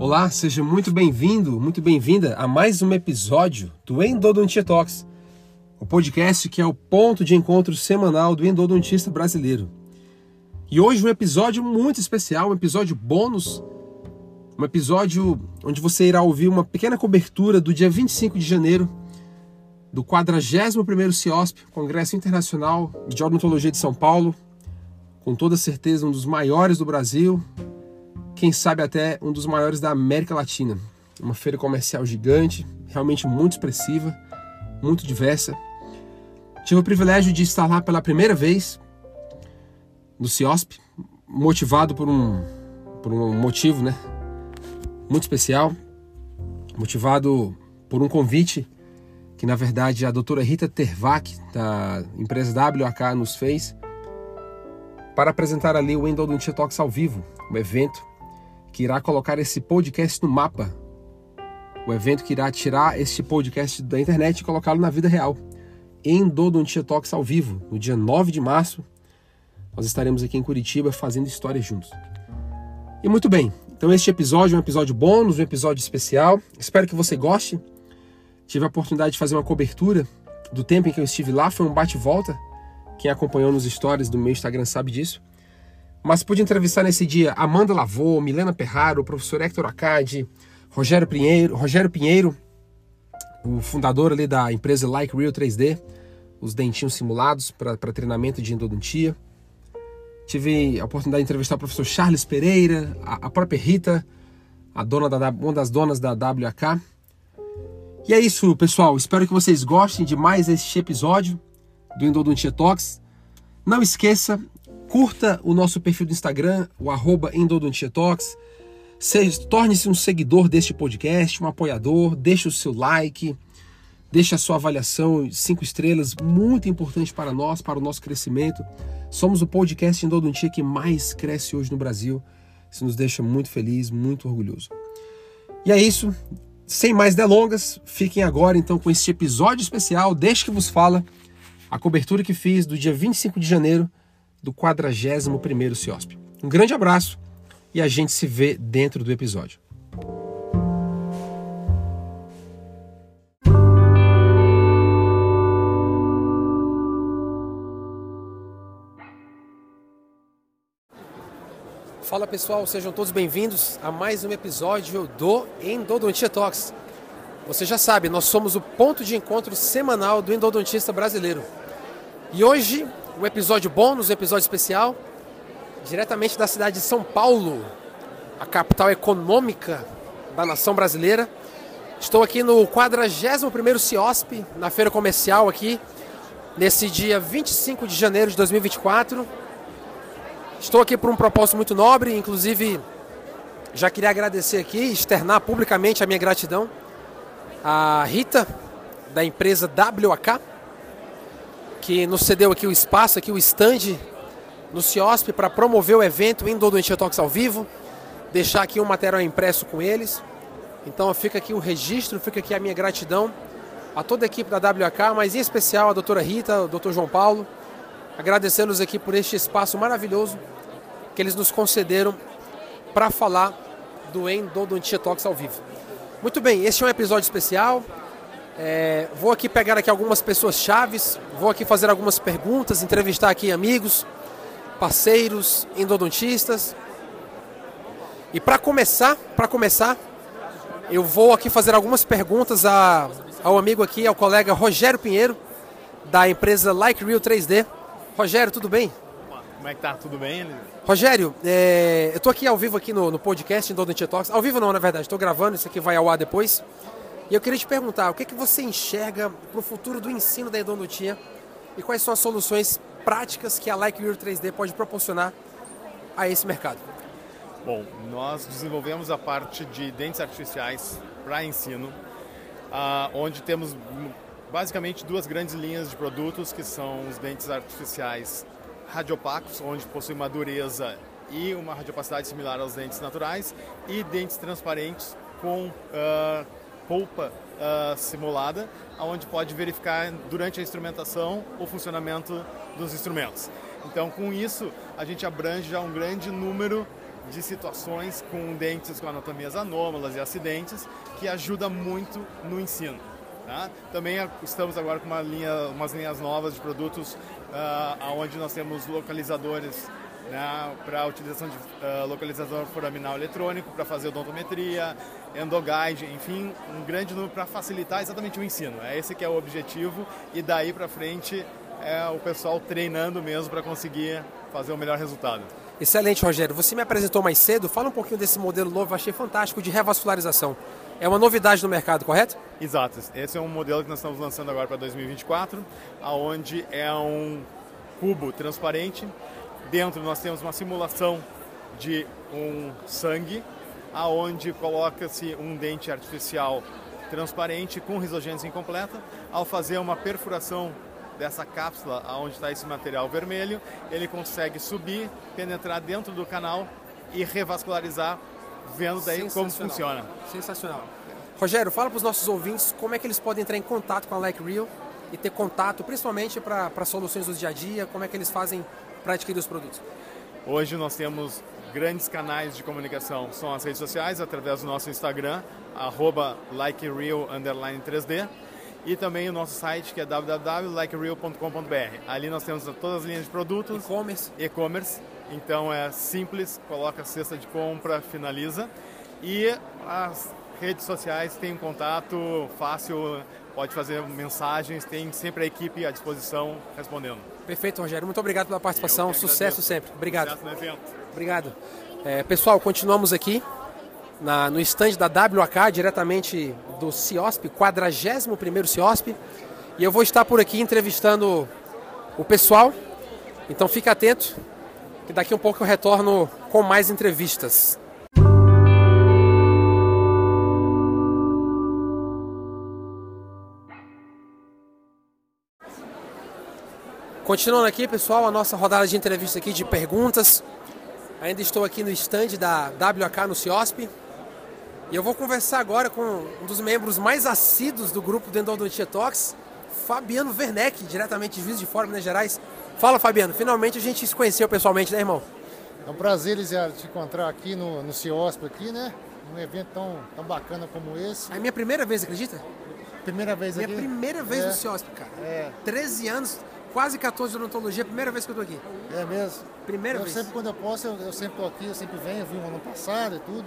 Olá, seja muito bem-vindo, muito bem-vinda a mais um episódio do Endodontia Talks, o podcast que é o ponto de encontro semanal do endodontista brasileiro. E hoje um episódio muito especial, um episódio bônus, um episódio onde você irá ouvir uma pequena cobertura do dia 25 de janeiro do 41º CIOSP, Congresso Internacional de Odontologia de São Paulo, com toda certeza um dos maiores do Brasil, quem sabe até um dos maiores da América Latina. Uma feira comercial gigante, realmente muito expressiva, muito diversa. Tive o privilégio de estar lá pela primeira vez no CIOSP, motivado por um, por um motivo né, muito especial, motivado por um convite que na verdade a doutora Rita Tervac, da empresa WAK, nos fez para apresentar ali o Endodontia Talks ao vivo, o evento que irá colocar esse podcast no mapa. O evento que irá tirar este podcast da internet e colocá-lo na vida real. Endodontia Talks ao vivo, no dia 9 de março. Nós estaremos aqui em Curitiba fazendo histórias juntos. E muito bem, então este episódio é um episódio bônus, um episódio especial. Espero que você goste. Tive a oportunidade de fazer uma cobertura do tempo em que eu estive lá, foi um bate-volta. Quem acompanhou nos stories do meu Instagram sabe disso. Mas pude entrevistar nesse dia Amanda Lavô, Milena Perraro, o professor Hector Acadi, Rogério Pinheiro, Rogério Pinheiro, o fundador ali da empresa Like Real 3D, os dentinhos simulados para treinamento de endodontia. Tive a oportunidade de entrevistar o professor Charles Pereira, a, a própria Rita, a dona da, uma das donas da WK. E é isso, pessoal. Espero que vocês gostem de mais este episódio do Endodontia Talks. Não esqueça Curta o nosso perfil do Instagram, o arroba Endodontiatox. Torne-se um seguidor deste podcast, um apoiador, deixe o seu like, deixe a sua avaliação, cinco estrelas, muito importante para nós, para o nosso crescimento. Somos o podcast Endodontia que mais cresce hoje no Brasil. Isso nos deixa muito feliz, muito orgulhoso. E é isso. Sem mais delongas, fiquem agora então com este episódio especial. Deixe que vos fala a cobertura que fiz do dia 25 de janeiro do 41º CIOSP. Um grande abraço e a gente se vê dentro do episódio. Fala pessoal, sejam todos bem-vindos a mais um episódio do Endodontia Talks. Você já sabe, nós somos o ponto de encontro semanal do endodontista brasileiro. E hoje o episódio bônus, o episódio especial, diretamente da cidade de São Paulo, a capital econômica da nação brasileira. Estou aqui no 41º CIOSP, na feira comercial aqui, nesse dia 25 de janeiro de 2024. Estou aqui por um propósito muito nobre, inclusive já queria agradecer aqui, externar publicamente a minha gratidão à Rita, da empresa WAK, que nos cedeu aqui o espaço, aqui o stand no CIOSP para promover o evento Endodontia Talks ao vivo, deixar aqui um material impresso com eles. Então fica aqui o registro, fica aqui a minha gratidão a toda a equipe da WK, mas em especial a doutora Rita, o doutor João Paulo, agradecê-los aqui por este espaço maravilhoso que eles nos concederam para falar do Endodontia Talks ao vivo. Muito bem, este é um episódio especial, é, vou aqui pegar aqui algumas pessoas chaves, vou aqui fazer algumas perguntas, entrevistar aqui amigos, parceiros, endodontistas. E para começar, para começar, eu vou aqui fazer algumas perguntas a, ao amigo aqui, ao colega Rogério Pinheiro, da empresa Like Real 3D. Rogério, tudo bem? Como é que tá? Tudo bem? Rogério, é, eu estou aqui ao vivo aqui no, no podcast Endodontia Talks. Ao vivo não, na verdade, estou gravando, isso aqui vai ao ar depois. E eu queria te perguntar, o que, é que você enxerga para o futuro do ensino da endodontia e quais são as soluções práticas que a Like Your 3D pode proporcionar a esse mercado? Bom, nós desenvolvemos a parte de dentes artificiais para ensino, uh, onde temos basicamente duas grandes linhas de produtos, que são os dentes artificiais radiopacos, onde possui uma dureza e uma radiopacidade similar aos dentes naturais, e dentes transparentes com uh, polpa uh, simulada, onde pode verificar durante a instrumentação o funcionamento dos instrumentos. Então, com isso, a gente abrange já um grande número de situações com dentes com anatomias anômalas e acidentes, que ajuda muito no ensino. Tá? Também estamos agora com uma linha, umas linhas novas de produtos, uh, onde nós temos localizadores né, para a utilização de uh, localizador foraminal eletrônico, para fazer odontometria, endoguide, enfim, um grande número para facilitar exatamente o ensino. É esse que é o objetivo e daí para frente é o pessoal treinando mesmo para conseguir fazer o melhor resultado. Excelente, Rogério. Você me apresentou mais cedo. Fala um pouquinho desse modelo novo, achei fantástico, de revascularização. É uma novidade no mercado, correto? Exato. Esse é um modelo que nós estamos lançando agora para 2024, aonde é um cubo transparente. Dentro nós temos uma simulação de um sangue, aonde coloca-se um dente artificial transparente com risogênese incompleta. Ao fazer uma perfuração dessa cápsula onde está esse material vermelho, ele consegue subir, penetrar dentro do canal e revascularizar, vendo daí como funciona. Sensacional. Rogério, fala para os nossos ouvintes como é que eles podem entrar em contato com a Like Real e ter contato, principalmente para soluções do dia a dia, como é que eles fazem para adquirir os produtos. Hoje nós temos grandes canais de comunicação, são as redes sociais, através do nosso Instagram, arroba likereal_3D e também o nosso site que é www.likereal.com.br. Ali nós temos todas as linhas de produtos. E-commerce. E-commerce. Então é simples, coloca a cesta de compra, finaliza. E as redes sociais têm um contato fácil, pode fazer mensagens, tem sempre a equipe à disposição respondendo. Perfeito, Rogério. Muito obrigado pela participação. Sucesso sempre. Obrigado. Sucesso. Obrigado. É, pessoal, continuamos aqui na, no estande da WAK, diretamente do CIOSP, 41º CIOSP. E eu vou estar por aqui entrevistando o pessoal. Então fique atento, que daqui a um pouco eu retorno com mais entrevistas. Continuando aqui, pessoal, a nossa rodada de entrevista aqui de perguntas. Ainda estou aqui no estande da WAK no CIOSP. E eu vou conversar agora com um dos membros mais assíduos do grupo do Endodontia Talks, Fabiano Werneck, diretamente de Juiz de Fora, Minas Gerais. Fala, Fabiano. Finalmente a gente se conheceu pessoalmente, né, irmão? É um prazer, Lisiado, te encontrar aqui no, no CIOSP, aqui, né? Um evento tão, tão bacana como esse. É a minha primeira vez, acredita? Primeira vez minha aqui? Minha primeira vez é. no CIOSP, cara. É. 13 anos, quase 14 de odontologia, primeira vez que eu tô aqui. É mesmo? Primeira eu vez. Sempre, quando eu posso, eu, eu sempre tô aqui, eu sempre venho, eu vim um ano passado e tudo.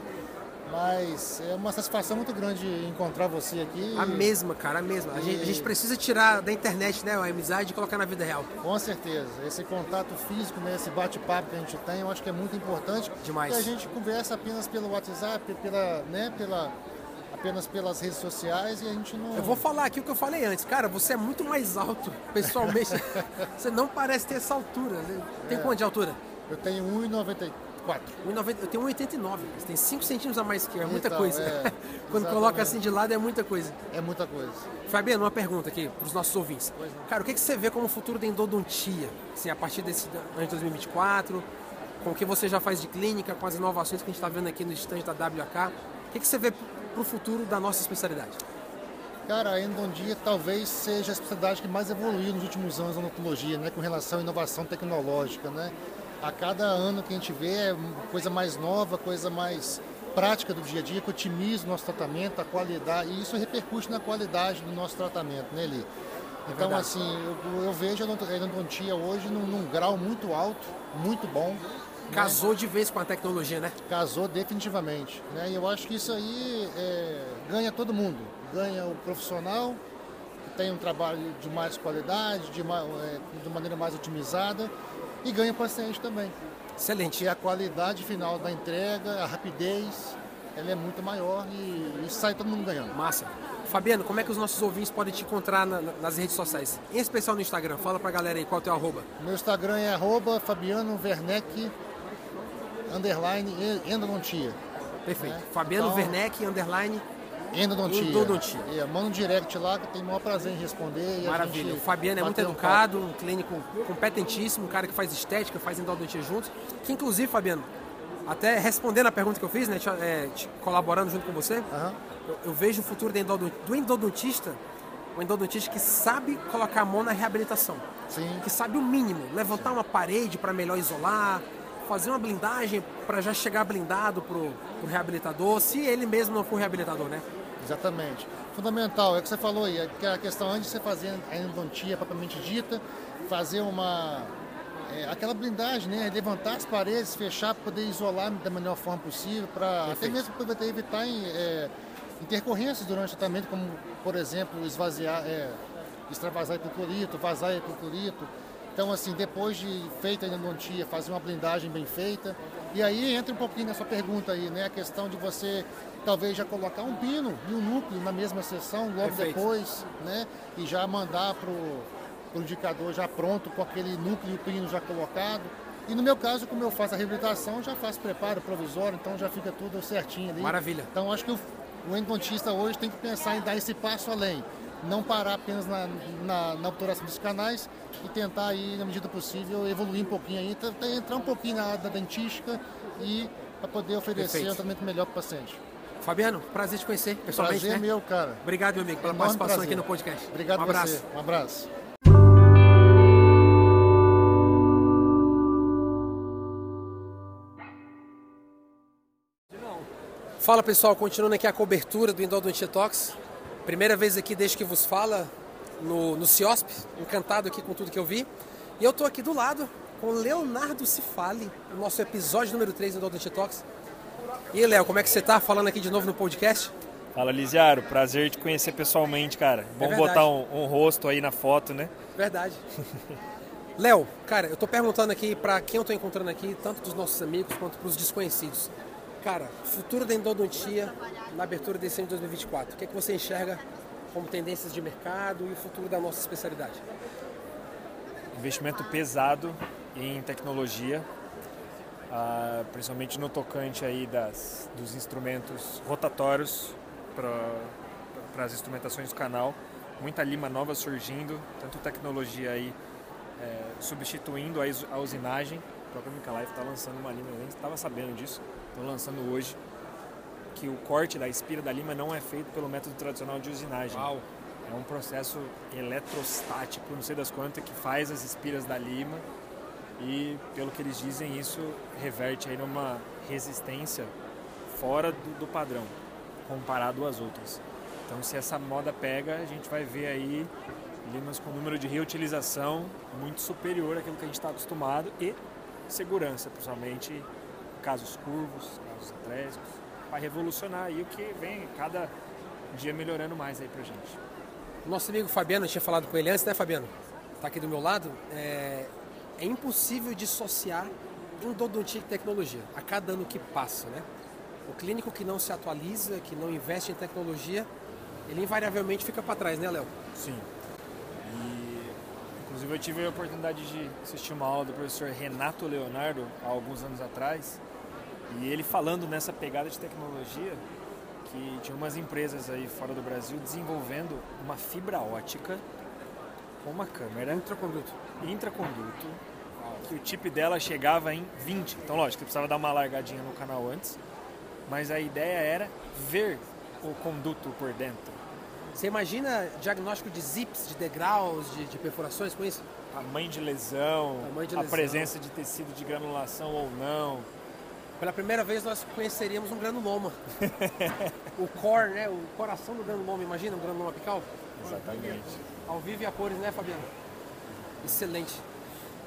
Mas é uma satisfação muito grande encontrar você aqui. A mesma, cara, a mesma. E... A, gente, a, gente, precisa tirar da internet né, a amizade e colocar na vida real. Com certeza. Esse contato físico, né, esse bate-papo que a gente tem, eu acho que é muito importante. Demais. E a gente conversa apenas pelo WhatsApp, pela, né, pela, apenas pelas redes sociais e a gente não. Eu vou falar aqui o que eu falei antes. Cara, você é muito mais alto, pessoalmente. você não parece ter essa altura. Tem é. quanto de altura? Eu tenho 1,94. 1,90, eu tenho 1,89. Você tem 5 centímetros a mais que eu, é muita então, coisa. É, Quando coloca assim de lado é muita coisa. É muita coisa. Fabiano, uma pergunta aqui para os nossos ouvintes. Cara, o que, que você vê como futuro da endodontia? Assim, a partir desse ano de 2024, com o que você já faz de clínica, com as inovações que a gente está vendo aqui no estande da WK, o que, que você vê para o futuro da nossa especialidade? Cara, a endodontia talvez seja a especialidade que mais evoluiu nos últimos anos na odontologia, né, com relação à inovação tecnológica, né? a cada ano que a gente vê é coisa mais nova, coisa mais prática do dia a dia, que otimiza o nosso tratamento, a qualidade, e isso repercute na qualidade do nosso tratamento, né, Eli? Então, é assim, eu, eu, vejo a endodontia hoje num, num, grau muito alto, muito bom. Casou de vez com a tecnologia, né? Casou definitivamente. Né? E eu acho que isso aí é, ganha todo mundo. Ganha o profissional, que tem um trabalho de mais qualidade, de, é, de maneira mais otimizada, e ganha o paciente também. Excelente. E a qualidade final da entrega, a rapidez, ela é muito maior e, e sai todo mundo ganhando. Massa. Fabiano, como é que os nossos ouvintes podem te encontrar na, nas redes sociais? Em especial no Instagram. Fala pra galera aí qual é o teu arroba. Meu Instagram é arroba Fabiano Werneck underline endodontia. Perfeito. É. Fabiano então, Werneck underline Endodontia. Endodontia. É, manda um direct lá que eu tenho o maior prazer em responder. Maravilha. o Fabiano é muito educado, um, um clínico competentíssimo, um cara que faz estética, faz endodontia juntos. Que inclusive, Fabiano, até respondendo a pergunta que eu fiz, né, te, é, te colaborando junto com você, uhum. eu, eu, vejo o futuro do, endodont, do endodontista, um endodontista que sabe colocar a mão na reabilitação. Sim. Que sabe o mínimo, levantar uma parede para melhor isolar, fazer uma blindagem para já chegar blindado pro, pro reabilitador, se ele mesmo não for reabilitador, né? Exatamente. Fundamental, é o que você falou aí, é que a questão antes de você fazer a endodontia propriamente dita, fazer uma. É, aquela blindagem, né? Levantar as paredes, fechar para poder isolar da melhor forma possível, para até mesmo poder evitar é, intercorrências durante o tratamento, como por exemplo esvaziar, é, extravasar hipoclorito, vazar hipoclorito. Então, assim, depois de feita a endodontia, fazer uma blindagem bem feita. E aí entra um pouquinho nessa pergunta aí, né? A questão de você talvez já colocar um pino e um núcleo na mesma sessão, logo Perfeito. depois, né? E já mandar para o indicador já pronto, com aquele núcleo e o pino já colocado. E no meu caso, como eu faço a reabilitação, já faço preparo provisório, então já fica tudo certinho ali. Maravilha. Então acho que o, o endodontista hoje tem que pensar em dar esse passo além não parar apenas na, na, na obturação dos canais e tentar aí, na medida possível, evoluir um pouquinho aí, entrar um pouquinho na área da dentística e para poder oferecer Perfeito. um tratamento melhor para o paciente. Fabiano, prazer te conhecer pessoalmente. Prazer né? meu, cara. Obrigado, meu amigo, pela Enorme participação prazer. aqui no podcast. Obrigado um abraço. Você. Um abraço. Fala pessoal, continuando aqui a cobertura do Endodontia Talks. Primeira vez aqui desde que vos fala no, no CIOSP, encantado aqui com tudo que eu vi. E eu estou aqui do lado com Leonardo Cifali, no nosso episódio número 3 do Odontia Talks. E aí, Léo, como é que você está falando aqui de novo no podcast? Fala, Lisiaro. Prazer te conhecer pessoalmente, cara. Bom é botar um, um, rosto aí na foto, né? Verdade. Léo, cara, eu tô perguntando aqui para quem eu tô encontrando aqui, tanto dos nossos amigos quanto para os desconhecidos. Cara, futuro da endodontia na abertura desse ano de 2024? O que, é que você enxerga como tendências de mercado e o futuro da nossa especialidade? Investimento pesado em tecnologia, ah, principalmente no tocante aí das, dos instrumentos rotatórios para as instrumentações do canal. Muita lima nova surgindo, tanto tecnologia aí é, substituindo a, a usinagem. O próprio Mikalaif está lançando uma lima, eu nem estava sabendo disso estão lançando hoje, que o corte da espira da lima não é feito pelo método tradicional de usinagem. Uau. É um processo eletrostático, não sei das quantas, que faz as espiras da lima e, pelo que eles dizem, isso reverte aí numa resistência fora do, do padrão, comparado às outras. Então, se essa moda pega, a gente vai ver aí limas com número de reutilização muito superior àquilo que a gente está acostumado e segurança, principalmente casos curvos, casos atrésicos, vai revolucionar aí o que vem cada dia melhorando mais aí pra gente. Nosso amigo Fabiano, eu tinha falado com ele antes, né Fabiano? Tá aqui do meu lado. É, é impossível dissociar endodontia e tecnologia a cada ano que passa, né? O clínico que não se atualiza, que não investe em tecnologia, ele invariavelmente fica para trás, né, Léo? Sim. E, inclusive, eu tive a oportunidade de assistir uma aula do professor Renato Leonardo há alguns anos atrás, e ele falando nessa pegada de tecnologia, que tinha umas empresas aí fora do Brasil desenvolvendo uma fibra ótica com uma câmera. Intraconduto. Intraconduto. Que o chip dela chegava em 20. Então, lógico, que precisava dar uma largadinha no canal antes. Mas a ideia era ver o conduto por dentro. Você imagina diagnóstico de zips, de degraus, de, de perfurações com isso? Tamanho de lesão, Tamanho de lesão. a presença de tecido de granulação ou não pela primeira vez nós conheceríamos um granuloma. o core, né? O coração do granuloma, imagina um granuloma apical? Exatamente. Ao vivo e a cores, né, Fabiano? Excelente.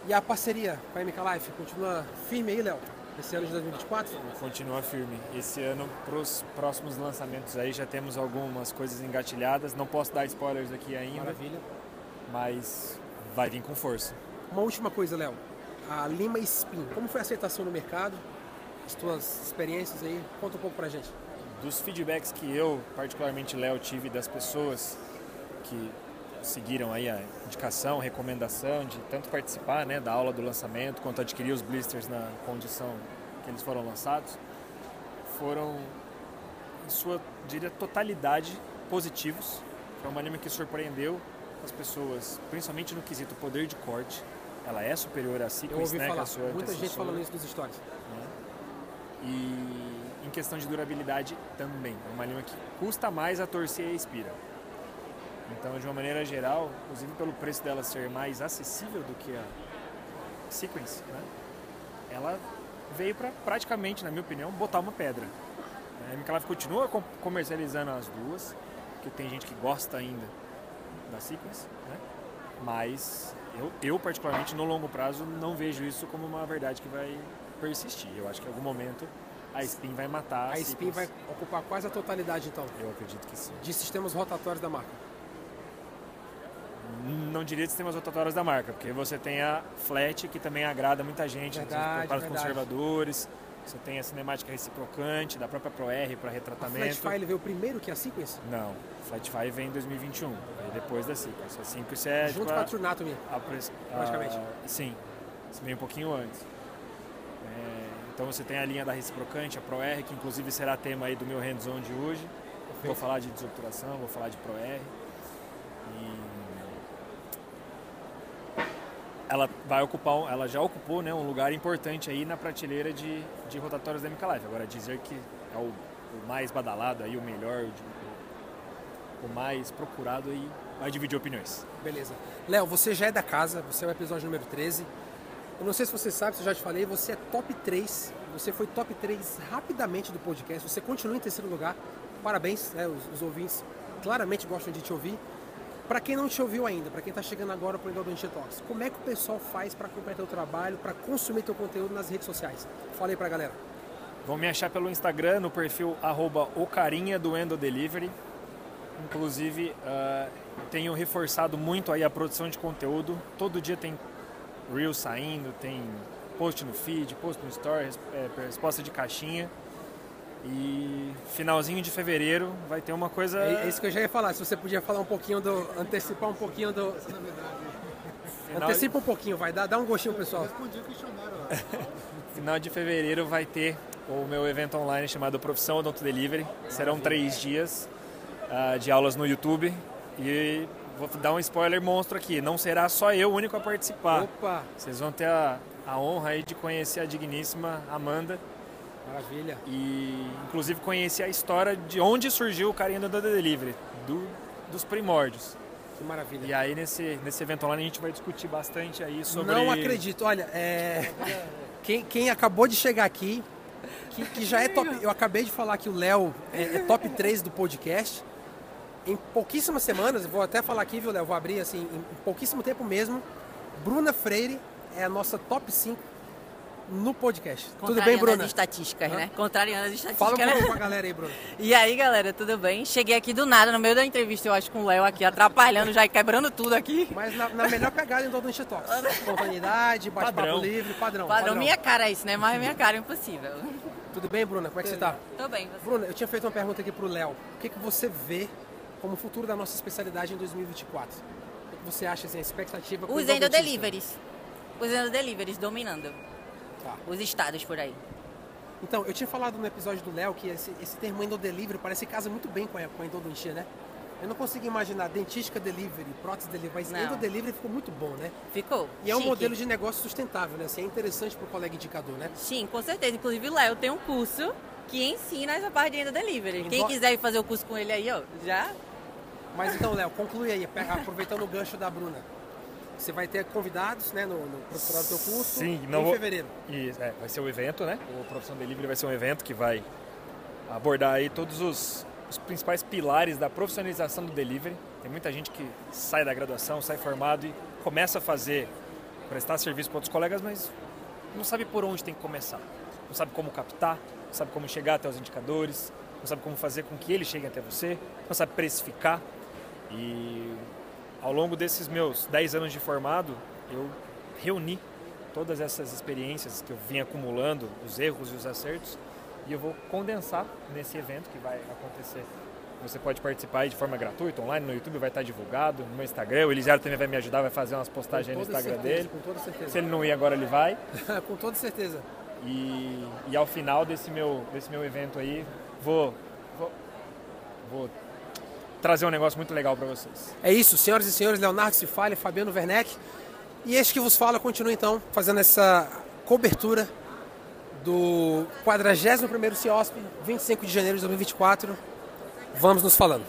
E a parceria com a MK Life continua firme aí, Léo? Esse ano de 2024? Continua firme. Esse ano, para os próximos lançamentos aí, já temos algumas coisas engatilhadas. Não posso dar spoilers aqui ainda. Maravilha. Mas vai vir com força. Uma última coisa, Léo. A Lima Spin, como foi a aceitação no mercado? As tuas experiências aí. Conta um pouco pra gente. Dos feedbacks que eu, particularmente Léo, tive das pessoas que seguiram aí a indicação, recomendação de tanto participar né, da aula do lançamento quanto adquirir os blisters na condição que eles foram lançados, foram, em sua, diria, totalidade positivos. Foi uma anime que surpreendeu as pessoas, principalmente no quesito poder de corte. Ela é superior a Sequence, né? Falar. A Muita gente falando isso nos stories. E em questão de durabilidade também. É uma lima que custa mais a torcer e expira. Então, de uma maneira geral, inclusive pelo preço dela ser mais acessível do que a Sequence, né? ela veio para praticamente, na minha opinião, botar uma pedra. A MK Live continua comercializando as duas, porque tem gente que gosta ainda da Sequence, né? mas eu, eu, particularmente, no longo prazo, não vejo isso como uma verdade que vai persistir. Eu acho que em algum momento a Spin vai matar. A, Spin vai ocupar quase a totalidade, então. Eu acredito que sim. De sistemas rotatórios da marca. Não diria de sistemas rotatórios da marca, porque você tem a Flat, que também agrada muita gente, verdade, para os conservadores. Você tem a cinemática reciprocante da própria ProR para retratamento. A Flatfile veio primeiro que a Sequence? Não, Flatfile vem em 2021, depois da Sequence. A Sequence é... Junto com a Trunatomy, praticamente. A, sim, veio um pouquinho antes. Então você tem a linha da reciprocante, a ProR, que inclusive será tema aí do meu hands-on de hoje. Vou falar de desobturação, vou falar de ProR. ela vai ocupar, ela já ocupou né, um lugar importante aí na prateleira de, de rotatórios da MK Live. Agora dizer que é o, o mais badalado aí, o melhor, o, o mais procurado aí, vai dividir opiniões. Beleza. Léo, você já é da casa, você é o episódio número 13. Eu não sei se você sabe, se eu já te falei, você é top 3. Você foi top 3 rapidamente do podcast. Você continua em terceiro lugar. Parabéns, né, os, os ouvintes claramente gostam de te ouvir. Para quem não te ouviu ainda, para quem está chegando agora para o Endodontia Talks, como é que o pessoal faz para acompanhar teu trabalho, para consumir teu conteúdo nas redes sociais? Fala aí para a galera. Vão me achar pelo Instagram, no perfil ocarinha do Endo Delivery. Inclusive, uh, tenho reforçado muito aí a produção de conteúdo. Todo dia tem Reels saindo, tem post no feed, post no story, é, resposta de caixinha. E finalzinho de fevereiro vai ter uma coisa. É, é, isso que eu já ia falar. Se você podia falar um pouquinho do. antecipar um pouquinho do. Final... Antecipa um pouquinho, vai dar, dá um gostinho pessoal. Respondi o questionário lá. Final de fevereiro vai ter o meu evento online chamado Profissão Odonto Delivery. Serão três dias uh, de aulas no YouTube. E vou dar um spoiler monstro aqui. Não será só eu o único a participar. Opa! Vocês vão ter a, a honra aí de conhecer a digníssima Amanda Maravilha. E inclusive conheci a história de onde surgiu o carinha do Delivery, do, dos primórdios. Que maravilha. E aí nesse, nesse evento online a gente vai discutir bastante aí sobre. Não acredito, olha, é... quem, quem acabou de chegar aqui, que, que já é top. Eu acabei de falar que o Léo é, é, top 3 do podcast. Em pouquíssimas semanas, vou até falar aqui, viu, Léo? Vou abrir assim, em pouquíssimo tempo mesmo. Bruna Freire é a nossa top 5 no podcast. Tudo bem, Bruna? as estatísticas, Hã? né? Contrariando as estatísticas. Fala um né? com a galera aí, Bruna. E aí, galera, tudo bem? Cheguei aqui do nada, no meio da entrevista, eu acho, com o Léo aqui, atrapalhando já e quebrando tudo aqui. Mas na, na melhor pegada em todo o Talks. Espontaneidade, bate-papo livre, padrão, padrão. Padrão, minha cara é isso, né? Mas minha cara é impossível. Tudo bem, Bruna? Como é que você tá? Tô bem, você? Bruna, eu tinha feito uma pergunta aqui pro Léo. O que, que você vê como futuro da nossa especialidade em 2024? O que, você acha, assim, a expectativa? Os endodeliveries. Os endodeliveries dominando tá. os estados por aí. Então, eu tinha falado no episódio do Léo que esse, esse termo endodelivery parece que casa muito bem com a, com a endodontia, né? Eu não consigo imaginar dentística delivery, prótese delivery, mas não. endodelivery ficou muito bom, né? Ficou. E é um modelo de negócio sustentável, né? Assim, é interessante para o colega indicador, né? Sim, com certeza. Inclusive, Léo tem um curso que ensina essa parte de endodelivery. Quem quiser fazer o curso com ele aí, ó, já... Mas então, Léo, conclui aí, aproveitando o gancho da Bruna. Você vai ter convidados, né, no, no do teu curso Sim, não em vou... fevereiro. Isso, é, vai ser o evento, né? O Profissão Delivery vai ser um evento que vai abordar aí todos os, os principais pilares da profissionalização do delivery. Tem muita gente que sai da graduação, sai formado e começa a fazer, prestar serviço para outros colegas, mas não sabe por onde tem que começar. Não sabe como captar, não sabe como chegar até os indicadores, não sabe como fazer com que eles cheguem até você, não sabe precificar. E ao longo desses meus 10 anos de formado, eu reuni todas essas experiências que eu vim acumulando, os erros e os acertos, e eu vou condensar nesse evento que vai acontecer. Você pode participar de forma gratuita, online, no YouTube vai estar divulgado, no meu Instagram. O Elisiário também vai me ajudar, vai fazer umas postagens no Instagram certeza, dele. Com toda certeza. Se ele não ir agora, ele vai. com toda certeza. E, e ao final desse meu, desse meu evento aí, vou, vou, vou trazer um negócio muito legal para vocês. É isso, senhoras e senhores, Leonardo Cifalha, Fabiano Werneck. E este que vos fala continua então fazendo essa cobertura do 41º CIOSP, 25 de janeiro de 2024. Vamos nos falando.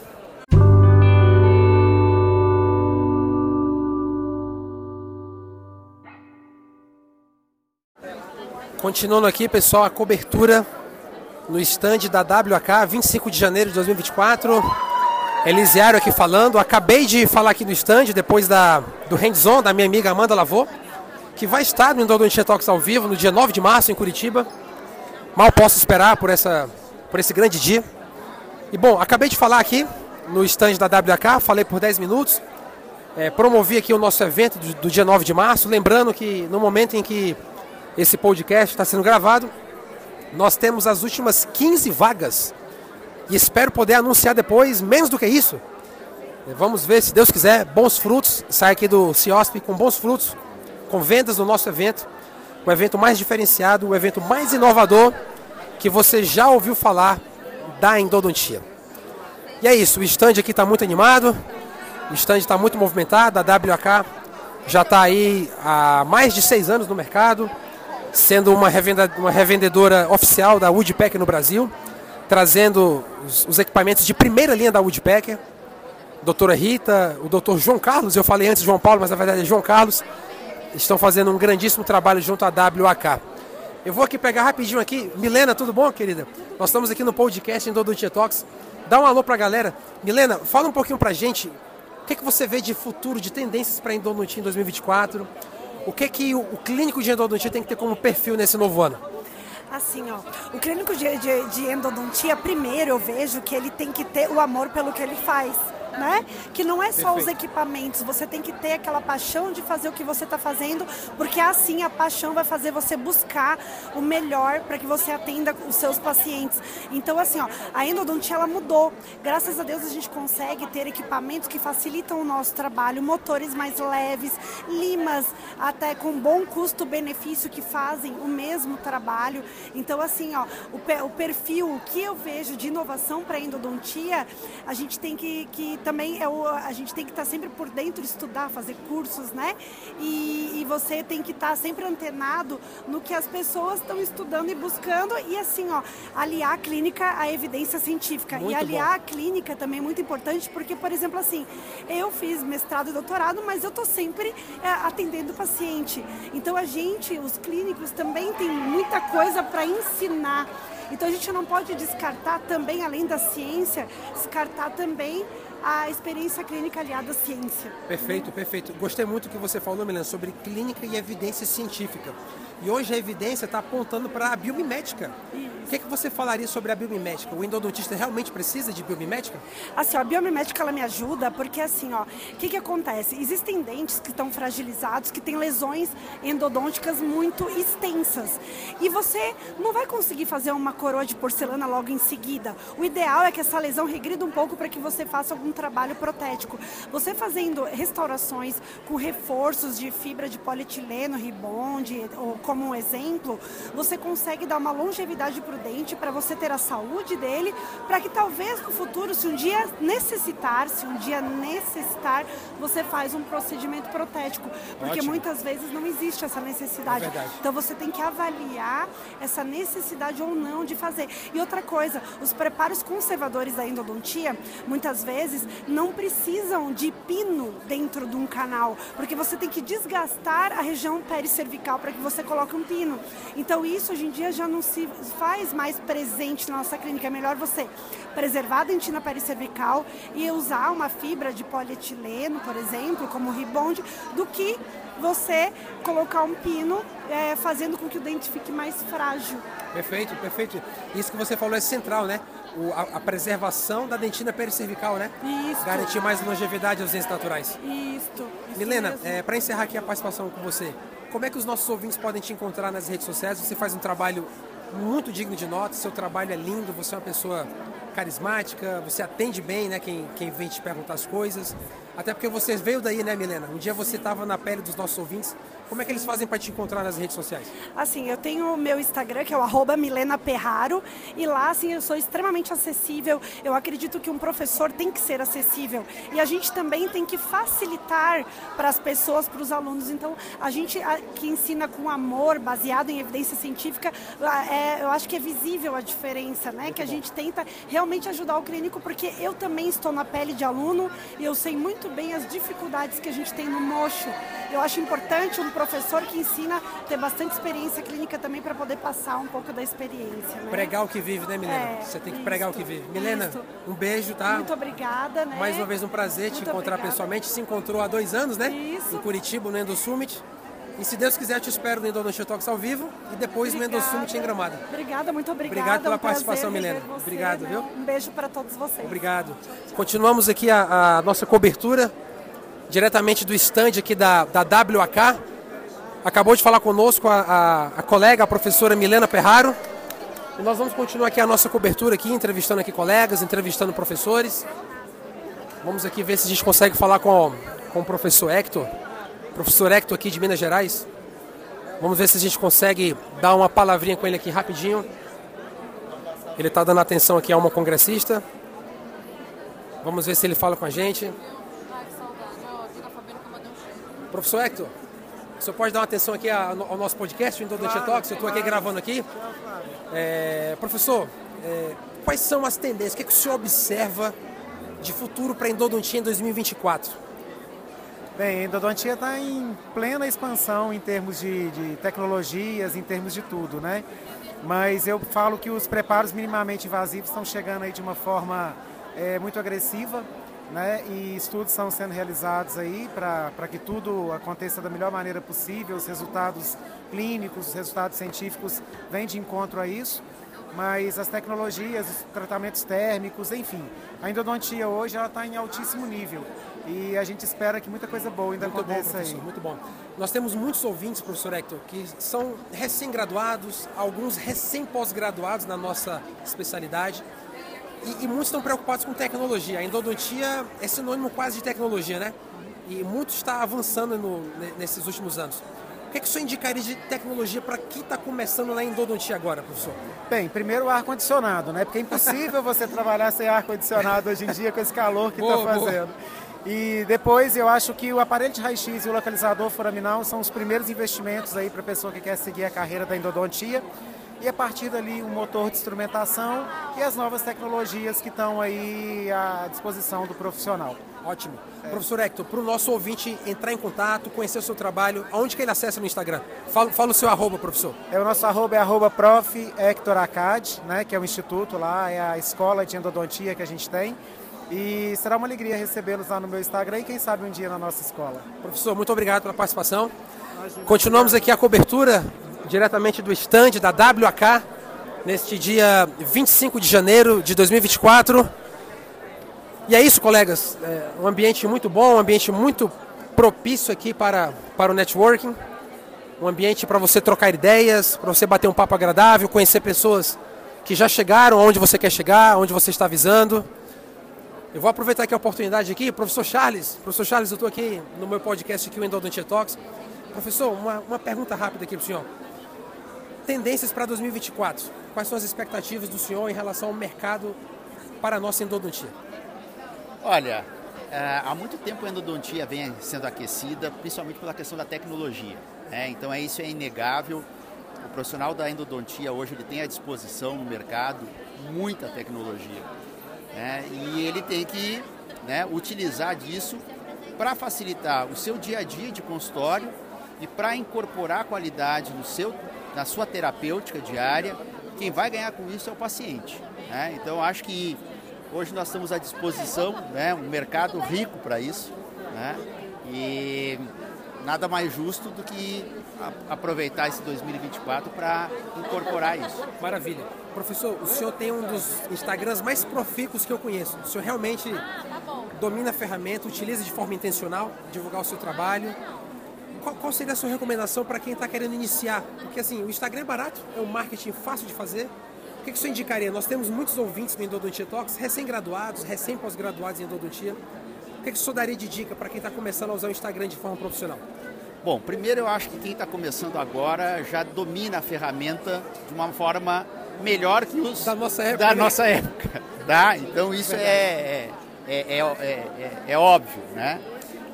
Continuando aqui, pessoal, a cobertura no stand da WK, 25 de janeiro de 2024. Elisiário aqui falando. Acabei de falar aqui no stand, depois da, do hands-on da minha amiga Amanda Lavô, que vai estar no Endodontia Talks ao vivo no dia 9 de março em Curitiba. Mal posso esperar por, essa, por esse grande dia. E bom, acabei de falar aqui no stand da WK, falei por 10 minutos. É, promovi aqui o nosso evento do, do dia 9 de março. Lembrando que no momento em que esse podcast está sendo gravado, nós temos as últimas 15 vagas e espero poder anunciar depois menos do que isso. Vamos ver, se Deus quiser, bons frutos. Sai aqui do CIOSP com bons frutos, com vendas no nosso evento. O evento mais diferenciado, o evento mais inovador que você já ouviu falar da endodontia. E é isso, o stand aqui está muito animado, o stand está muito movimentado, a WK já está aí há mais de seis anos no mercado sendo uma, revenda, uma revendedora oficial da Woodpecker no Brasil, trazendo os, os, equipamentos de primeira linha da Woodpecker. Doutora Rita, o doutor João Carlos, eu falei antes João Paulo, mas na verdade é João Carlos, estão fazendo um grandíssimo trabalho junto à WAK. Eu vou aqui pegar rapidinho aqui. Milena, tudo bom, querida? Nós estamos aqui no podcast em Dodontia Talks. Dá um alô para a galera. Milena, fala um pouquinho para a gente. O que, é que você vê de futuro, de tendências para endodontia em 2024? O que que o, o clínico de endodontia tem que ter como perfil nesse novo ano? Assim, ó, o clínico de, de, de endodontia, primeiro eu vejo que ele tem que ter o amor pelo que ele faz né? Que não é só Perfeito. os equipamentos, você tem que ter aquela paixão de fazer o que você está fazendo, porque assim a paixão vai fazer você buscar o melhor para que você atenda os seus pacientes. Então, assim, ó, a endodontia ela mudou. Graças a Deus a gente consegue ter equipamentos que facilitam o nosso trabalho, motores mais leves, limas até com bom custo-benefício que fazem o mesmo trabalho. Então, assim, ó, o, perfil, o que eu vejo de inovação para endodontia, a gente tem que, que também é o, a gente tem que estar sempre por dentro, estudar, fazer cursos, né? E, e você tem que estar sempre antenado no que as pessoas estão estudando e buscando e assim, ó, aliar a clínica à evidência científica. Muito e aliar bom. a clínica também é muito importante porque, por exemplo, assim, eu fiz mestrado e doutorado, mas eu estou sempre é, atendendo o paciente. Então a gente, os clínicos, também tem muita coisa para ensinar. Então a gente não pode descartar também, além da ciência, descartar também a experiência clínica aliada à ciência. Perfeito, perfeito. Gostei muito do que você falou, Milena, sobre clínica e evidência científica. E hoje a evidência está apontando para a biomimética. O que, é que você falaria sobre a biomimética? O endodontista realmente precisa de biomimética? Assim, ó, a biomimética ela me ajuda porque assim, ó, o que, que acontece? Existem dentes que estão fragilizados, que têm lesões endodônticas muito extensas. E você não vai conseguir fazer uma coroa de porcelana logo em seguida. O ideal é que essa lesão regrida um pouco para que você faça algum trabalho protético. Você fazendo restaurações com reforços de fibra de polietileno, ribonde, ou como um exemplo, você consegue dar uma longevidade para o dente, para você ter a saúde dele, para que talvez no futuro, se um dia necessitar, se um dia necessitar, você faz um procedimento protético. Porque Ótimo. muitas vezes não existe essa necessidade. É então você tem que avaliar essa necessidade ou não de fazer. E outra coisa, os preparos conservadores da endodontia, muitas vezes, não precisam de pino dentro de um canal, porque você tem que desgastar a região pericervical para que você coloque coloca um pino. Então isso hoje em dia já não se faz mais presente na nossa clínica. É melhor você preservar a dentina pericervical e usar uma fibra de polietileno, por exemplo, como ribonde, do que você colocar um pino é, fazendo com que o dente fique mais frágil. Perfeito, perfeito. Isso que você falou é central, né? O, a, a, preservação da dentina pericervical, né? Isso. Garantir mais longevidade aos dentes naturais. Isso. Milena, é, para encerrar aqui a participação com você, como é que os nossos ouvintes podem te encontrar nas redes sociais? Você faz um trabalho muito digno de nota, seu trabalho é lindo, você é uma pessoa carismática, você atende bem, né, quem, quem vem te perguntar as coisas. Até porque você veio daí, né, Milena? Um dia você estava na pele dos nossos ouvintes. Como é que eles fazem para te encontrar nas redes sociais? Assim, eu tenho o meu Instagram, que é o arroba Milena Perraro, e lá, assim, eu sou extremamente acessível. Eu acredito que um professor tem que ser acessível. E a gente também tem que facilitar para as pessoas, para os alunos. Então, a gente que ensina com amor, baseado em evidência científica, é, eu acho que é visível a diferença, né? Muito que a bom. gente tenta realmente ajudar o clínico, porque eu também estou na pele de aluno e eu sei muito bem as dificuldades que a gente tem no mocho. Eu acho importante um professor que ensina ter bastante experiência clínica também para poder passar um pouco da experiência. Né? Pregar o que vive, né, Milena? É, Você tem que pregar o que vive. Milena, um beijo, tá? Muito obrigada, né? Mais uma vez um prazer te Muito encontrar obrigada. pessoalmente. Se encontrou há dois anos, né? Isso. Em Curitiba, no Endo Summit. E se Deus quiser, te espero no Endodontia Talks ao vivo e depois no Endo Summit em Gramado. Obrigada, muito obrigada. Obrigado pela um participação, Milena. você, Obrigado, né? viu? Um beijo para todos vocês. Obrigado. Continuamos aqui a, a nossa cobertura diretamente do stand aqui da, da WAK. Acabou de falar conosco a, a, a colega, a professora Milena Perraro. E nós vamos continuar aqui a nossa cobertura aqui, entrevistando aqui colegas, entrevistando professores. Vamos aqui ver se a gente consegue falar com, com o professor Hector, professor Hector aqui de Minas Gerais. Vamos ver se a gente consegue dar uma palavrinha com ele aqui rapidinho. Ele está dando atenção aqui a uma congressista. Vamos ver se ele fala com a gente. Professor Hector, o senhor pode dar uma atenção aqui ao nosso podcast, o Endodontia Talks? Eu estou aqui gravando aqui. É, professor, é, quais são as tendências? O que, que o senhor observa de futuro para a endodontia em 2024? Bem, a endodontia está em plena expansão em termos de, de tecnologias, em termos de tudo, né? Mas eu falo que os preparos minimamente invasivos estão chegando aí de uma forma eh, muito agressiva, né? E estudos estão sendo realizados aí para que tudo aconteça da melhor maneira possível. Os resultados clínicos, os resultados científicos vêm de encontro a isso. Mas as tecnologias, os tratamentos térmicos, enfim, a endodontia hoje ela está em altíssimo nível e a gente espera que muita coisa boa ainda Muito bom, aconteça aí. professor, muito bom. Nós temos muitos ouvintes, professor Hector, que são recém-graduados, alguns recém-pós-graduados na nossa especialidade. E, e muitos estão preocupados com tecnologia. A endodontia é sinônimo quase de tecnologia, né? E muito está avançando no- ne- nesses últimos anos. O que, é que o senhor indicaria de tecnologia para quem está começando na endodontia agora, professor? Bem, primeiro o ar-condicionado, né? Porque é impossível você trabalhar sem ar-condicionado hoje em dia com esse calor que está Boa, boa. fazendo. E depois eu acho que o aparelho de raio-x e o localizador foraminal são os primeiros investimentos aí para a pessoa que quer seguir a carreira da endodontia. E a partir dali o motor de instrumentação e as novas tecnologias que estão aí à disposição do profissional. Ótimo. Professor Hector, para o nosso ouvinte entrar em contato, conhecer o seu trabalho, aonde que ele acessa no Instagram? Fala, fala o seu arroba, professor. É o nosso arroba é arroba prof. Hector Acad, né, que é o instituto lá, é a escola de endodontia que a gente tem. E será uma alegria recebê-los lá no meu Instagram e quem sabe um dia na nossa escola. Professor, muito obrigado pela participação. Continuamos aqui a cobertura diretamente do stand da WAK neste dia 25 de janeiro de 2024. E é isso, colegas. É um ambiente muito bom, um ambiente muito propício aqui para, para o networking. Um ambiente para você trocar ideias, para você bater um papo agradável, conhecer pessoas que já chegaram onde você quer chegar, onde você está visando. Eu vou aproveitar aqui a oportunidade aqui, professor Charles. Professor Charles, eu estou aqui no meu podcast aqui, o Endodontia Talks. Professor, uma, uma pergunta rápida aqui para o senhor. Tendências para 2024. Quais são as expectativas do senhor em relação ao mercado para a nossa endodontia? Olha, é, há muito tempo a endodontia vem sendo aquecida, principalmente pela questão da tecnologia. né? Então é isso é inegável. O profissional da endodontia hoje ele tem à disposição no mercado muita tecnologia. né? E ele tem que né, utilizar disso para facilitar o seu dia a dia de consultório e para incorporar qualidade no seu, na sua terapêutica diária. Quem vai ganhar com isso é o paciente. né? Então acho que Hoje nós estamos à disposição, né, um mercado rico para isso, né, e nada mais justo do que aproveitar esse 2024 para incorporar isso. Maravilha. Professor, o senhor tem um dos Instagrams mais profícuos que eu conheço. O senhor realmente domina a ferramenta, utiliza de forma intencional divulgar o seu trabalho. Qual, qual seria a sua recomendação para quem está querendo iniciar? Porque assim, o Instagram é barato, é um marketing fácil de fazer. O que, que o senhor indicaria? Nós temos muitos ouvintes no Endodontia Talks, recém-graduados, recém-pós-graduados em endodontia. O que, que o senhor daria de dica para quem está começando a usar o Instagram de forma profissional? Bom, primeiro eu acho que quem está começando agora já domina a ferramenta de uma forma melhor que os Da nossa época, Da né? nossa época, tá? Então isso é, é, é, é, é- é óbvio, né?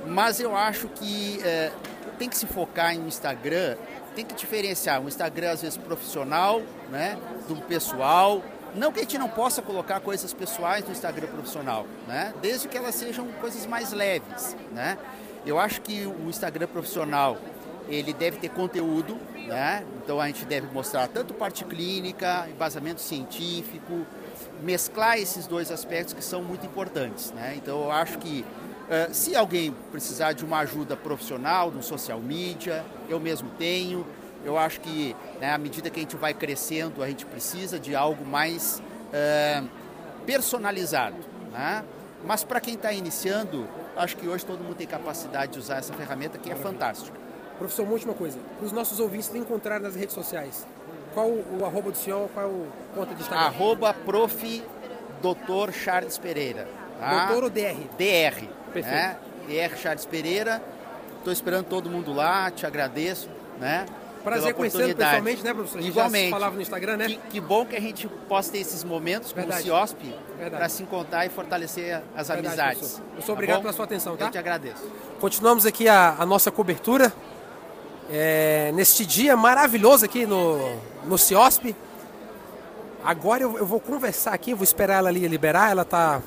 Mas eu acho que é, tem que se focar em Instagram, tem que diferenciar um Instagram às vezes profissional, né? Do pessoal. Não que a gente não possa colocar coisas pessoais no Instagram profissional, né? Desde que elas sejam coisas mais leves, né? Eu acho que o Instagram profissional ele deve ter conteúdo, né? então a gente deve mostrar tanto parte clínica, embasamento científico, mesclar esses dois aspectos que são muito importantes. Né? Então eu acho que se alguém precisar de uma ajuda profissional, no social media, eu mesmo tenho. Eu acho que né, à medida que a gente vai crescendo, a gente precisa de algo mais uh, personalizado. Né? Mas para quem está iniciando, acho que hoje todo mundo tem capacidade de usar essa ferramenta que é fantástica. Professor, uma última coisa. Para os nossos ouvintes te encontrar nas redes sociais, qual o, o arroba do senhor, qual o conta de Instagram? Arroba prof. Dr. Charles Pereira. Tá? Doutor ou DR? DR. Perfeito. Né? DR Charles Pereira. Estou esperando todo mundo lá, te agradeço. Né? Prazer conhecê-lo pessoalmente, né, professor? A gente Igualmente. falava no Instagram, né? Que, que bom que a gente possa ter esses momentos com Verdade. o CIOSP para se encontrar e fortalecer as Verdade, amizades. professor. Professor, Tá obrigado bom? pela sua atenção, tá? Eu te agradeço. Continuamos aqui a, a nossa cobertura é, neste dia maravilhoso aqui no, no CIOSP. Agora eu, eu vou conversar aqui, vou esperar ela ali liberar. Ela tá.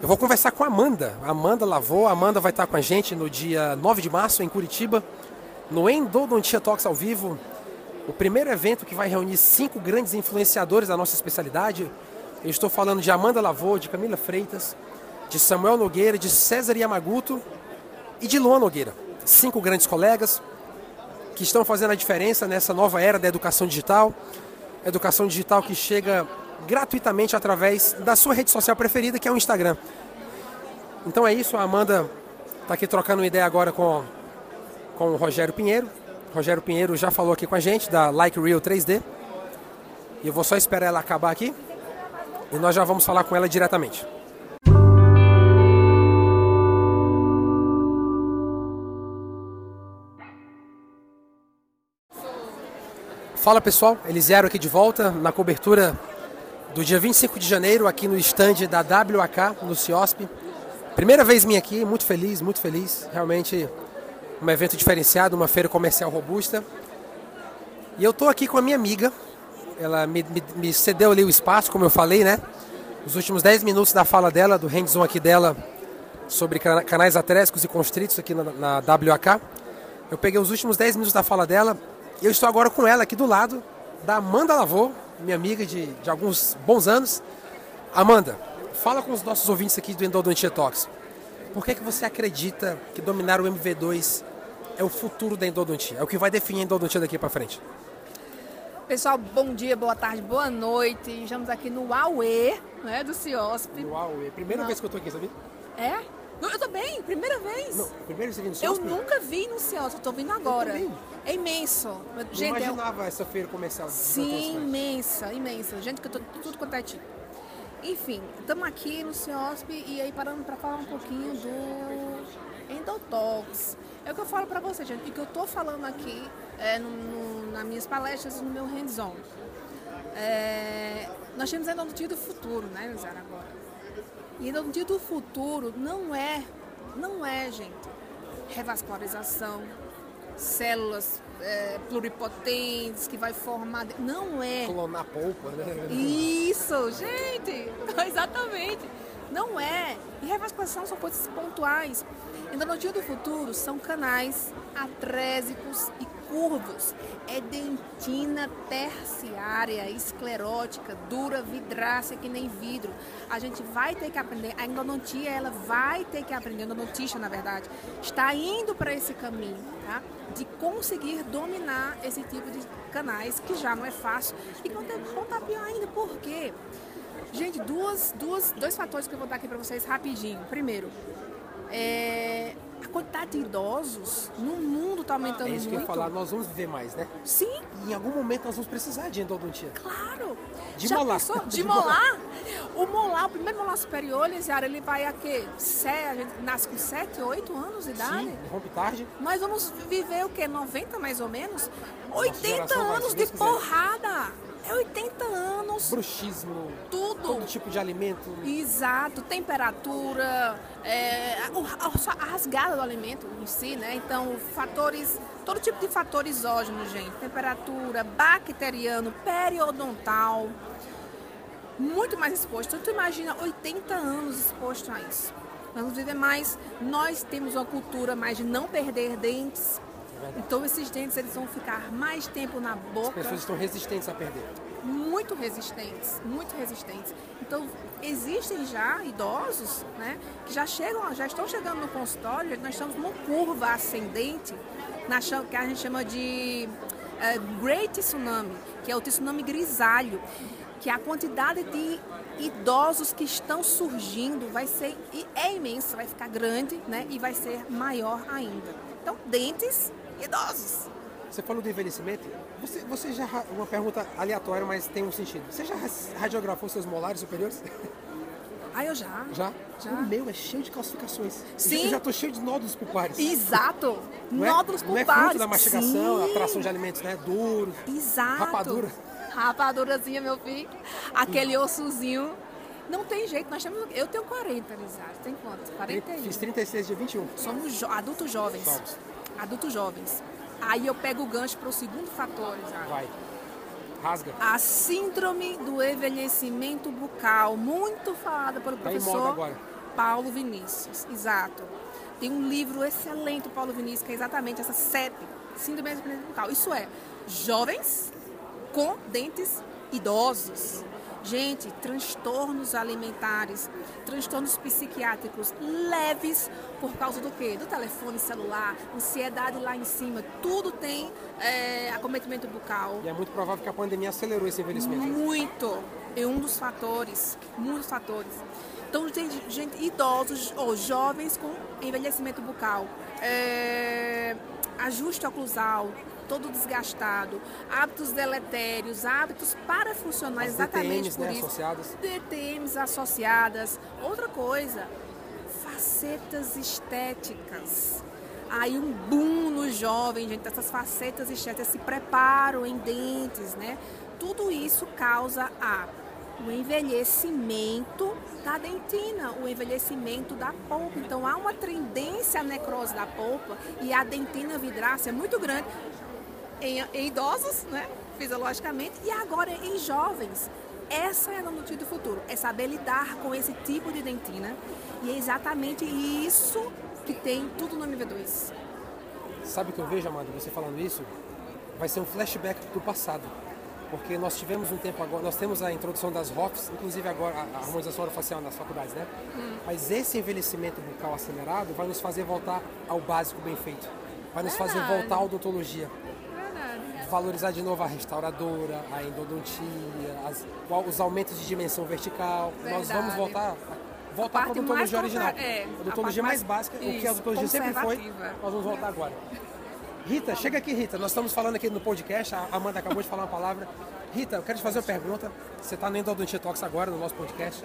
Eu vou conversar com a Amanda. A Amanda Lavou. A Amanda vai estar com a gente no dia 9 de março em Curitiba, no Endodontia Talks ao vivo. O primeiro evento que vai reunir cinco grandes influenciadores da nossa especialidade. Eu estou falando de Amanda Lavou, de Camila Freitas, de Samuel Nogueira, de César Yamaguto e de Luan Nogueira. Cinco grandes colegas que estão fazendo a diferença nessa nova era da educação digital. Educação digital que chega gratuitamente através da sua rede social preferida, que é o Instagram. Então é isso, a Amanda está aqui trocando uma ideia agora com, com o Rogério Pinheiro. Rogério Pinheiro já falou aqui com a gente da Like Real 3D. E eu vou só esperar ela acabar aqui e nós já vamos falar com ela diretamente. Fala pessoal, Elisiero aqui de volta na cobertura do dia 25 de janeiro aqui no estande da WAK no CIOSP. Primeira vez minha aqui, muito feliz, muito feliz. Realmente um evento diferenciado, uma feira comercial robusta. E eu estou aqui com a minha amiga, ela me, me, me cedeu ali o espaço, como eu falei, né? Os últimos 10 minutos da fala dela, do hands-on aqui dela, sobre cana- canais atrésicos e constritos aqui na, na WAK. Eu peguei os últimos 10 minutos da fala dela e eu estou agora com ela aqui do lado da Amanda Lavô, minha amiga de, de alguns bons anos. Amanda, fala com os nossos ouvintes aqui do Endodontia Talks. Por que, que você acredita que dominar o MV2 é o futuro da endodontia? É o que vai definir a endodontia daqui para frente? Pessoal, bom dia, boa tarde, boa noite. Estamos aqui no AUE, né, do CIOSP. É a primeira Não. vez que eu tô aqui, sabia? É? Não, eu também, primeira vez. Não, primeiro você no eu CIOSP? nunca vi no CIOSP, eu tô vindo agora. também. É imenso. Não Gente, é, imaginava essa feira comercial. sim, imensa, imensa. Gente, que eu tô tudo quanto é tipo. Enfim, estamos aqui no CIOSP e aí parando para falar um pouquinho do Endotox. É o que eu falo para você, gente, e que eu tô falando aqui é, no, no, nas minhas palestras e no meu hands-on. É, nós temos a endodontia do futuro, né, Zara, agora. E endodontia do futuro não é, não é, gente, revascularização, células é, pluripotentes que vai formar... Não é. Clonar polpa, né? Isso, gente! Exatamente. Não é. E revascularização são coisas pontuais. Endodontia do futuro são canais atrésicos e curvos. É dentina terciária, esclerótica, dura, vidrácea, que nem vidro. A gente vai ter que aprender, a endodontia, ela vai ter que aprender, a endodontista, na verdade, está indo para esse caminho, tá? De conseguir dominar esse tipo de canais, que já não é fácil. E quando está pior ainda, por quê? Gente, duas, duas, dois fatores que eu vou dar aqui para vocês rapidinho. Primeiro, é, a quantidade de idosos no mundo está aumentando É isso que eu ia muito. falar, nós vamos viver mais, né? Sim, E em algum momento nós vamos precisar de endodontia. claro. De Já molar. pensou? De, De molar? O molar, o primeiro molar superior, Elisiara, ele vai a quê? Se- a gente nasce com 7, 8 anos de idade? Sim, rompe tarde. Nós vamos viver o quê? 90 mais ou menos? 80 geração vai, anos de quiser. porrada! É 80 anos, Bruxismo, tudo. todo tipo de alimento. Exato, temperatura, é, a, a- rasgada do alimento em si, né? Então, fatores, todo tipo de fator exógeno, gente. Temperatura, bacteriano, periodontal, muito mais exposto. Então, tu imagina 80 anos exposto a isso. Nós vamos viver mais, nós temos uma cultura mais de não perder dentes, Então esses dentes eles vão ficar mais tempo na As boca, pessoas estão resistentes a perder. muito resistentes, muito resistentes. Então existem já idosos, né, que já chegam, já estão chegando no consultório, nós estamos numa curva ascendente, na que a gente chama de eh, Great Tsunami, que é o tsunami grisalho, que a quantidade de idosos que estão surgindo vai ser e é imensa, vai ficar grande, né, e vai ser maior ainda. Então dentes idosos. Você falou do envelhecimento. Você, você já. Uma pergunta aleatória, mas tem um sentido. Você já radiografou seus molares superiores? Ah, eu já. Já? Já. O meu é cheio de calcificações. Sim. Eu já tô cheio de nódulos pulpares. Exato. Não é- Nódulos Não é pulpares. fruto da mastigação, Sim. atração de alimentos, né? Duros. Exato. Rapadura. Rapadurazinha, meu filho. Aquele ossozinho. Não tem jeito, nós temos. Eu tenho 40, Lizardo. Tem quanto? 41. Fiz 36 dia 21. Somos jo- adultos jovens. Somos. Adultos jovens. Aí eu pego o gancho para o segundo fator, Lizardo. Vai. Rasga. A síndrome do envelhecimento bucal, muito falada pelo Tá professor. Paulo Vinícius. Exato. Tem um livro excelente do Paulo Vinícius, que é exatamente essa CEP, síndrome do envelhecimento bucal. Isso é, jovens com dentes idosos. Gente, transtornos alimentares, transtornos psiquiátricos leves por causa do quê? Do telefone celular, ansiedade lá em cima, tudo tem é, acometimento bucal. E é muito provável que a pandemia acelerou esse envelhecimento. Muito. É um dos fatores. Muitos fatores. Então, tem gente, idosos ou jovens com envelhecimento bucal. É, ajuste oclusal, todo desgastado. Hábitos deletérios, hábitos parafuncionais, exatamente DTMs, por né, isso. associadas. DTMs associadas. Outra coisa, facetas estéticas. Aí um boom no jovem, gente, essas facetas estéticas, se preparo em dentes, né? Tudo isso causa a, o envelhecimento da dentina, o envelhecimento da polpa. Então há uma tendência à necrose da polpa e a dentina vidrácea é muito grande em, em idosos, né? Fisiologicamente, e agora em jovens. Essa é a notícia do futuro, é saber lidar com esse tipo de dentina. E é exatamente isso que tem tudo no MV2. Sabe o que eu vejo, Amado, você falando isso? Vai ser um flashback do passado. Porque nós tivemos um tempo agora, nós temos a introdução das ROFs, inclusive agora a harmonização orofacial nas faculdades, né? Mas esse envelhecimento bucal acelerado vai nos fazer voltar ao básico bem feito. Vai nos fazer Verdade. voltar à odontologia. Verdade. Valorizar de novo a restauradora, a endodontia, as- os aumentos de dimensão vertical. Nós vamos Verdade. voltar, voltar para a parte mais odontologia original. é, a a odontologia mais mais- básica, o que a isso, odontologia sempre foi, nós vamos voltar agora. Rita, chega aqui, Rita. Nós estamos falando aqui no podcast, a Amanda acabou de falar uma palavra. Rita, eu quero te fazer uma pergunta. Você está no Endodontia Talks agora, no nosso podcast.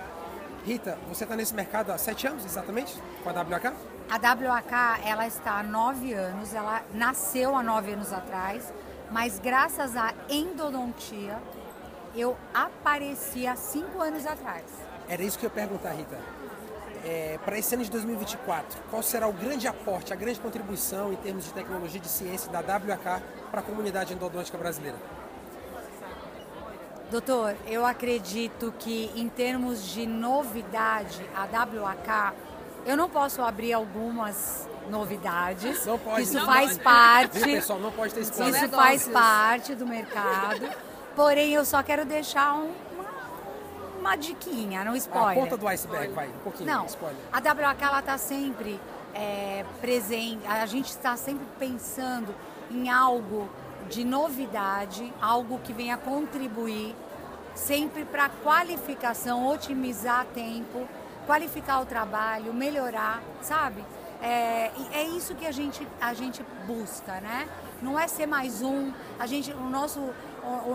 Rita, você está nesse mercado há sete anos, exatamente, com a WK? A WAK, ela está há nove anos, ela nasceu há nove anos atrás, mas graças à endodontia, eu apareci há cinco anos atrás. Era isso que eu ia perguntar, Rita. É, para esse ano de 2024, qual será o grande aporte, a grande contribuição em termos de tecnologia e de ciência da WK para a comunidade endodôntica brasileira? Doutor, eu acredito que em termos de novidade, a WAK, eu não posso abrir algumas novidades. Não pode. Isso não faz pode. parte. Viu, pessoal? Não pode ter spoiler. Isso faz parte do mercado. Porém, eu só quero deixar um- uma, uma diquinha, não A spoiler. ponta do iceberg, vai, um pouquinho, Não, spoiler. a WAK ela está sempre é, presente, a gente está sempre pensando em algo de novidade, algo que venha contribuir sempre para qualificação, otimizar tempo, qualificar o trabalho, melhorar, sabe? É, é isso que a gente, a gente busca, né? Não é ser mais um, a gente, o nosso,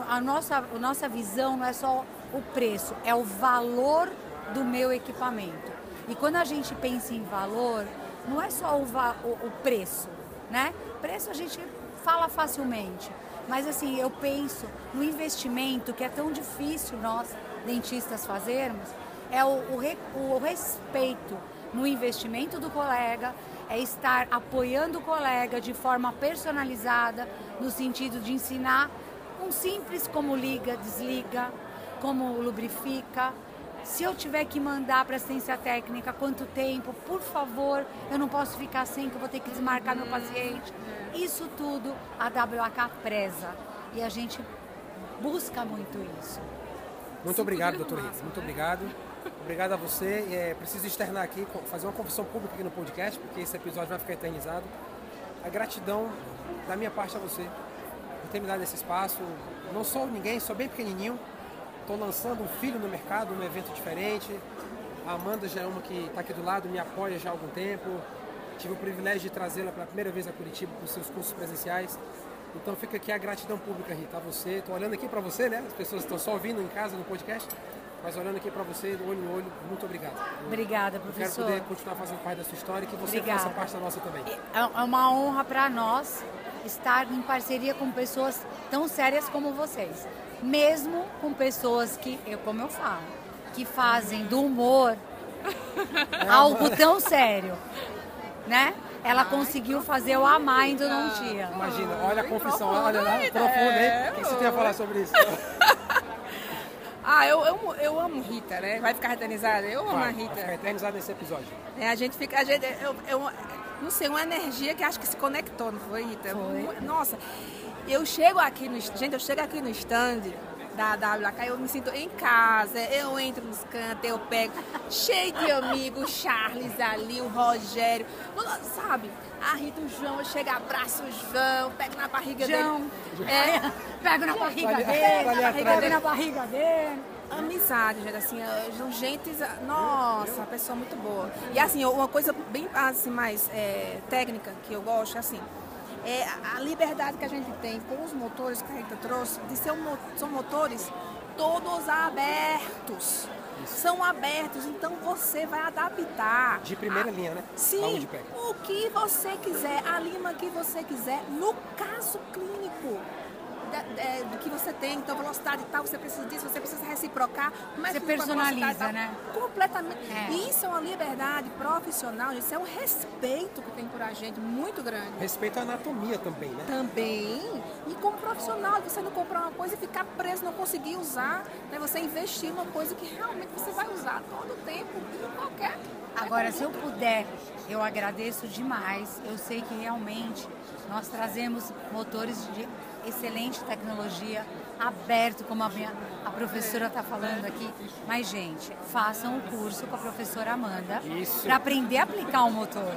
a, nossa, a nossa visão não é só o preço, é o valor do meu equipamento. E quando a gente pensa em valor, não é só o, o, o preço, né? Preço a gente fala facilmente, mas assim, eu penso no investimento que é tão difícil nós, dentistas, fazermos, é o, o re- o respeito no investimento do colega, é estar apoiando o colega de forma personalizada, no sentido de ensinar um simples como liga, desliga, como lubrifica, Se eu tiver que mandar para assistência técnica, quanto tempo? Por favor, eu não posso ficar sem, que eu vou ter que desmarcar meu paciente. Isso tudo a WAK preza. E a gente busca muito isso. Muito obrigado, doutor Rita. Muito obrigado. Obrigado a você. É, preciso externar aqui, fazer uma confissão pública aqui no podcast, porque esse episódio vai ficar eternizado. A gratidão da minha parte a você por ter me dado esse espaço. Não sou ninguém, sou bem pequenininho. Estou lançando um filho no mercado, num evento diferente. A Amanda já é uma que está aqui do lado, me apoia já há algum tempo. Tive o privilégio de trazê-la pela primeira vez a Curitiba para os seus cursos presenciais. Então fica aqui a gratidão pública, Rita, a você. Estou olhando aqui para você, né? As pessoas estão só ouvindo em casa no podcast, mas olhando aqui para você, olho no olho, muito obrigado. Obrigada, professor. Eu quero poder continuar fazendo parte da sua história e que você Obrigada. faça parte da nossa também. É, é uma honra para nós estar em parceria com pessoas tão sérias como vocês. Mesmo com pessoas que, eu, como eu falo, que fazem do humor algo tão sério, né? ela conseguiu fazer eu amar a endodontia. Imagina, olha a confissão, olha lá, profunda, hein? O que você tem a falar sobre isso? Ah, eu, eu, eu amo Rita, né? Vai ficar eternizada? Eu amo vai, a Rita. Vai ficar eternizada nesse episódio. É, a gente fica. A gente, eu, eu, não sei, uma energia que acho que se conectou, não foi, Rita? Foi. Nossa, eu chego aqui no. Gente, eu chego aqui no stand da WK, eu me sinto em casa, eu entro nos cantos, eu pego, cheio de amigos, Charles ali, o Rogério, sabe? A Rita, o João, eu chego, abraço o João, pego na barriga João. dele. É, pego na barriga dele, pego na barriga dele amizade, gente, assim, são gente, nossa, pessoa muito boa. E assim, uma coisa bem assim, mais é, técnica que eu gosto, é assim, é, a liberdade que a gente tem com os motores que a gente trouxe, de ser um, são motores todos abertos. São abertos, então você vai adaptar. De primeira a, linha, né? Sim, o que você quiser, a lima que você quiser, no caso clínico do que você tem, então velocidade e tal, você precisa disso, você precisa reciprocar. Mas você personaliza, né? Completamente. É. Isso é uma liberdade profissional, isso é um respeito que tem por a gente muito grande. Respeito à anatomia também, né? Também. E como profissional, você não comprar uma coisa e ficar preso, não conseguir usar, né? você investir numa coisa que realmente você vai usar todo o tempo, em qualquer. Agora, se eu puder, eu agradeço demais. Eu sei que realmente nós trazemos motores de excelente tecnologia, aberto, como a, minha, a professora está falando aqui. Mas, gente, façam o curso com a professora Amanda para aprender a aplicar o motor.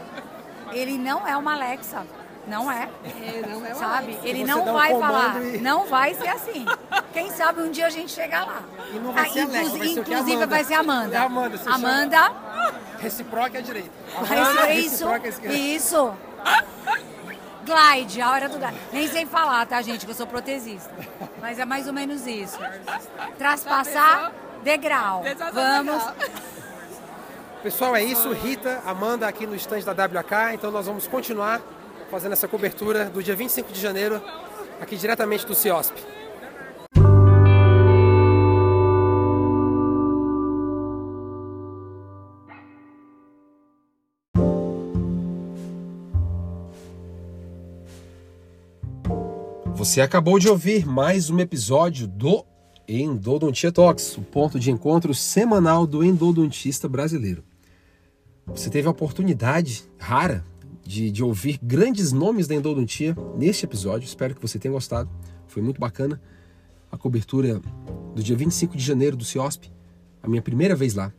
Ele não é uma Alexa. Não é. é não é sabe? Ele não vai um falar. E... Não vai ser assim. Quem sabe um dia a gente chega lá. E não vai ah, ser Alexa, vai ser inclusive vai ser Amanda. É Amanda. Amanda. Reciproca é. Amanda, isso. Isso. isso. Glide, a hora do glide. Nem sei falar, tá, gente, que eu sou protesista. Mas é mais ou menos isso. Traspassar degrau. Vamos. Pessoal, é isso. Rita, Amanda aqui no estande da WK. Então nós vamos continuar fazendo essa cobertura do dia 25 de janeiro, aqui diretamente do CIOSP. Você acabou de ouvir mais um episódio do Endodontia Talks, o ponto de encontro semanal do endodontista brasileiro. Você teve a oportunidade rara de, de ouvir grandes nomes da endodontia neste episódio. Espero que você tenha gostado. Foi muito bacana a cobertura do dia 25 de janeiro do CIOSP, a minha primeira vez lá.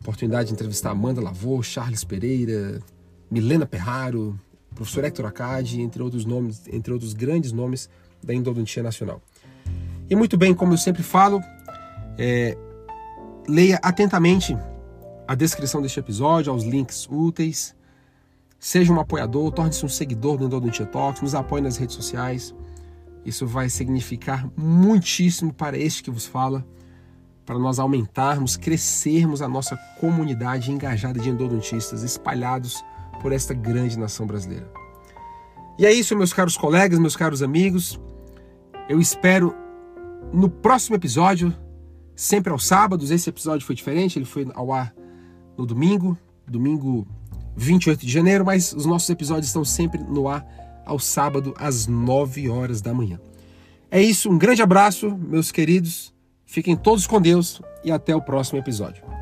Oportunidade de entrevistar Amanda Lavô, Charles Pereira, Milena Perraro, professor Hector Acadi, entre outros nomes, entre outros grandes nomes da endodontia nacional. E muito bem, como eu sempre falo, é, leia atentamente a descrição deste episódio, aos links úteis. Seja um apoiador, torne-se um seguidor do Endodontia Talks, nos apoie nas redes sociais. Isso vai significar muitíssimo para este que vos fala, para nós aumentarmos, crescermos a nossa comunidade engajada de endodontistas espalhados por esta grande nação brasileira. E é isso, meus caros colegas, meus caros amigos. Eu espero no próximo episódio, sempre aos sábados. Esse episódio foi diferente, ele foi ao ar no domingo, domingo 28 de janeiro, mas os nossos episódios estão sempre no ar ao sábado às 9 horas da manhã. É isso, um grande abraço, meus queridos, Fiquem todos com Deus e até o próximo episódio.